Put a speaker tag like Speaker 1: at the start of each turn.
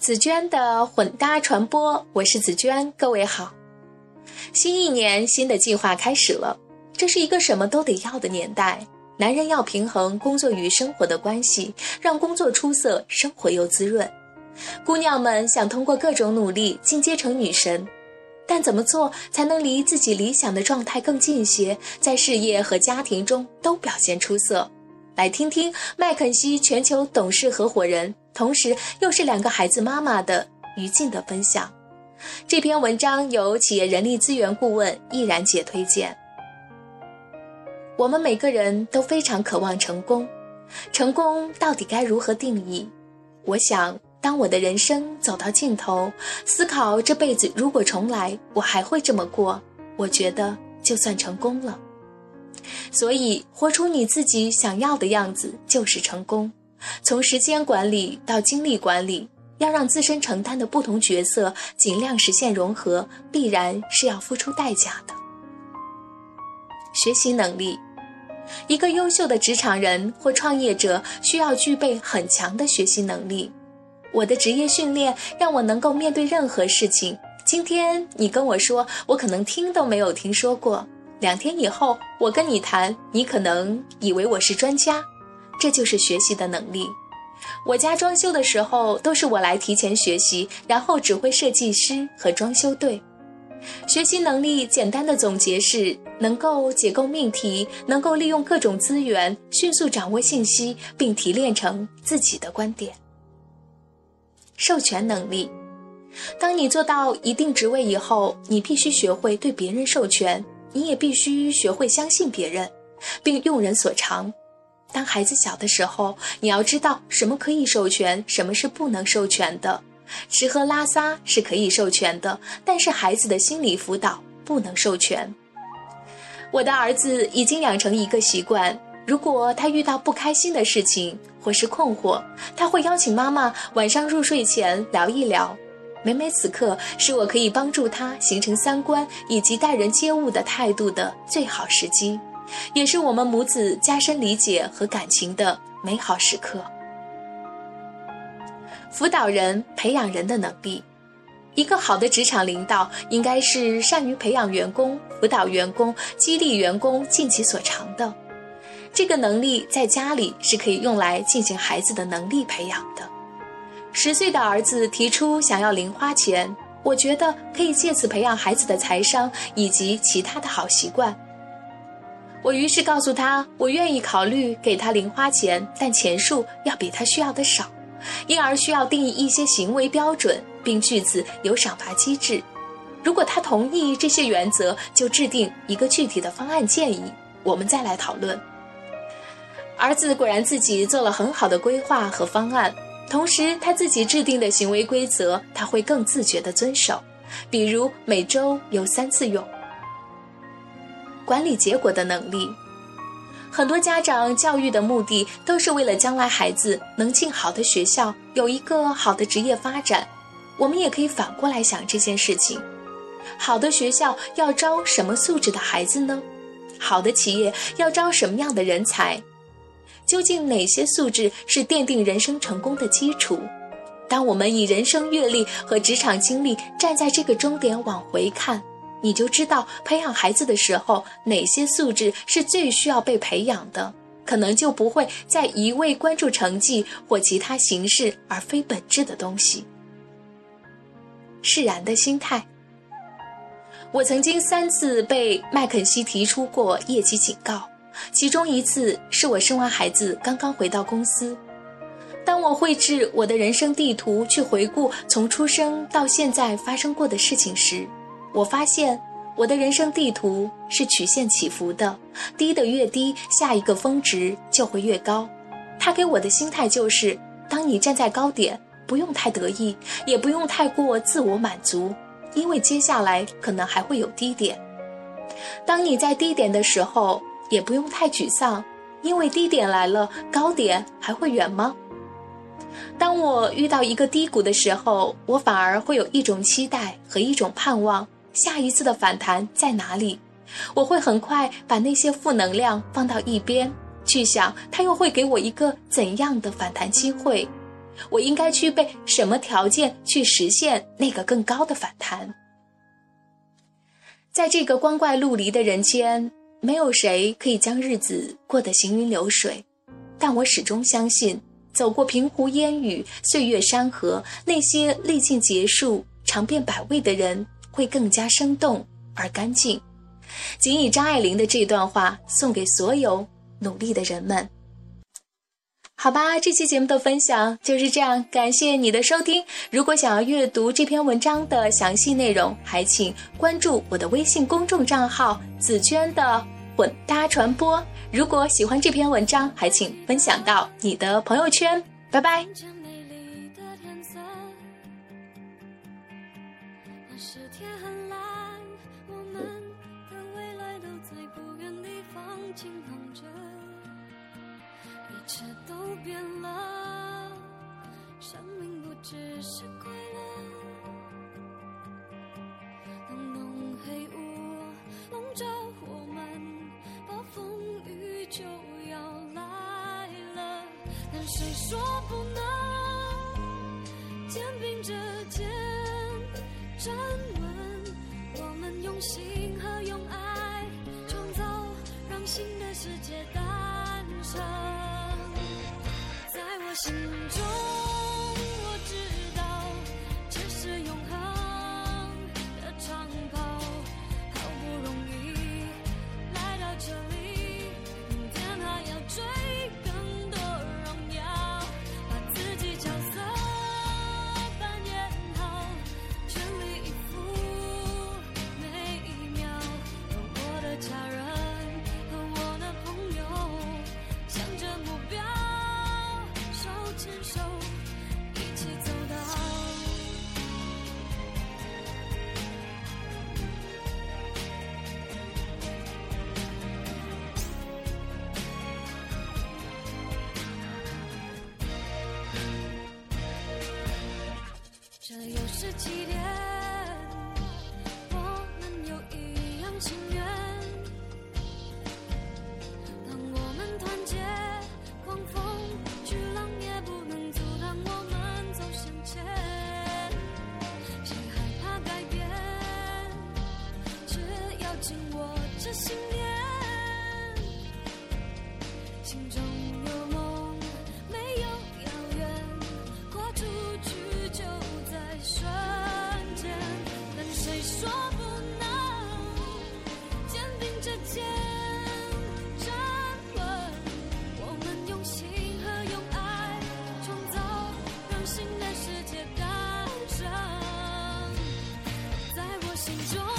Speaker 1: 紫娟的混搭传播，我是紫娟，各位好。新一年新的计划开始了，这是一个什么都得要的年代。男人要平衡工作与生活的关系，让工作出色，生活又滋润。姑娘们想通过各种努力进阶成女神，但怎么做才能离自己理想的状态更近些，在事业和家庭中都表现出色？来听听麦肯锡全球董事合伙人。同时，又是两个孩子妈妈的于静的分享。这篇文章由企业人力资源顾问易然姐推荐。我们每个人都非常渴望成功，成功到底该如何定义？我想，当我的人生走到尽头，思考这辈子如果重来，我还会这么过，我觉得就算成功了。所以，活出你自己想要的样子就是成功。从时间管理到精力管理，要让自身承担的不同角色尽量实现融合，必然是要付出代价的。学习能力，一个优秀的职场人或创业者需要具备很强的学习能力。我的职业训练让我能够面对任何事情。今天你跟我说，我可能听都没有听说过；两天以后我跟你谈，你可能以为我是专家。这就是学习的能力。我家装修的时候都是我来提前学习，然后指挥设计师和装修队。学习能力简单的总结是：能够解构命题，能够利用各种资源，迅速掌握信息，并提炼成自己的观点。授权能力，当你做到一定职位以后，你必须学会对别人授权，你也必须学会相信别人，并用人所长。当孩子小的时候，你要知道什么可以授权，什么是不能授权的。吃喝拉撒是可以授权的，但是孩子的心理辅导不能授权。我的儿子已经养成一个习惯：如果他遇到不开心的事情或是困惑，他会邀请妈妈晚上入睡前聊一聊。每每此刻，是我可以帮助他形成三观以及待人接物的态度的最好时机。也是我们母子加深理解和感情的美好时刻。辅导人、培养人的能力，一个好的职场领导应该是善于培养员工、辅导员工、激励员工尽其所长的。这个能力在家里是可以用来进行孩子的能力培养的。十岁的儿子提出想要零花钱，我觉得可以借此培养孩子的财商以及其他的好习惯。我于是告诉他，我愿意考虑给他零花钱，但钱数要比他需要的少，因而需要定义一些行为标准，并据此有赏罚机制。如果他同意这些原则，就制定一个具体的方案建议，我们再来讨论。儿子果然自己做了很好的规划和方案，同时他自己制定的行为规则，他会更自觉地遵守，比如每周有三次用。管理结果的能力，很多家长教育的目的都是为了将来孩子能进好的学校，有一个好的职业发展。我们也可以反过来想这件事情：好的学校要招什么素质的孩子呢？好的企业要招什么样的人才？究竟哪些素质是奠定人生成功的基础？当我们以人生阅历和职场经历站在这个终点往回看。你就知道培养孩子的时候，哪些素质是最需要被培养的，可能就不会再一味关注成绩或其他形式而非本质的东西。释然的心态。我曾经三次被麦肯锡提出过业绩警告，其中一次是我生完孩子刚刚回到公司，当我绘制我的人生地图去回顾从出生到现在发生过的事情时。我发现我的人生地图是曲线起伏的，低的越低，下一个峰值就会越高。他给我的心态就是：当你站在高点，不用太得意，也不用太过自我满足，因为接下来可能还会有低点。当你在低点的时候，也不用太沮丧，因为低点来了，高点还会远吗？当我遇到一个低谷的时候，我反而会有一种期待和一种盼望。下一次的反弹在哪里？我会很快把那些负能量放到一边，去想它又会给我一个怎样的反弹机会。我应该具备什么条件去实现那个更高的反弹？在这个光怪陆离的人间，没有谁可以将日子过得行云流水，但我始终相信，走过平湖烟雨、岁月山河，那些历尽劫数、尝遍百味的人，会更加生动而干净。仅以张爱玲的这段话送给所有努力的人们。好吧，这期节目的分享就是这样，感谢你的收听。如果想要阅读这篇文章的详细内容，还请关注我的微信公众账号“紫娟的混搭传播”。如果喜欢这篇文章，还请分享到你的朋友圈。拜拜。
Speaker 2: 轻捧着，一切都变了，生命不只是快乐。浓浓黑雾笼罩我们，暴风雨就要来了，但谁说不能肩并着肩站稳？我们用心。紧握着信念，心中有梦，没有遥远，跨出去就在瞬间。但谁说不能？肩并着肩，站稳。我们用心和用爱创造，让新的世界诞生。在我心中。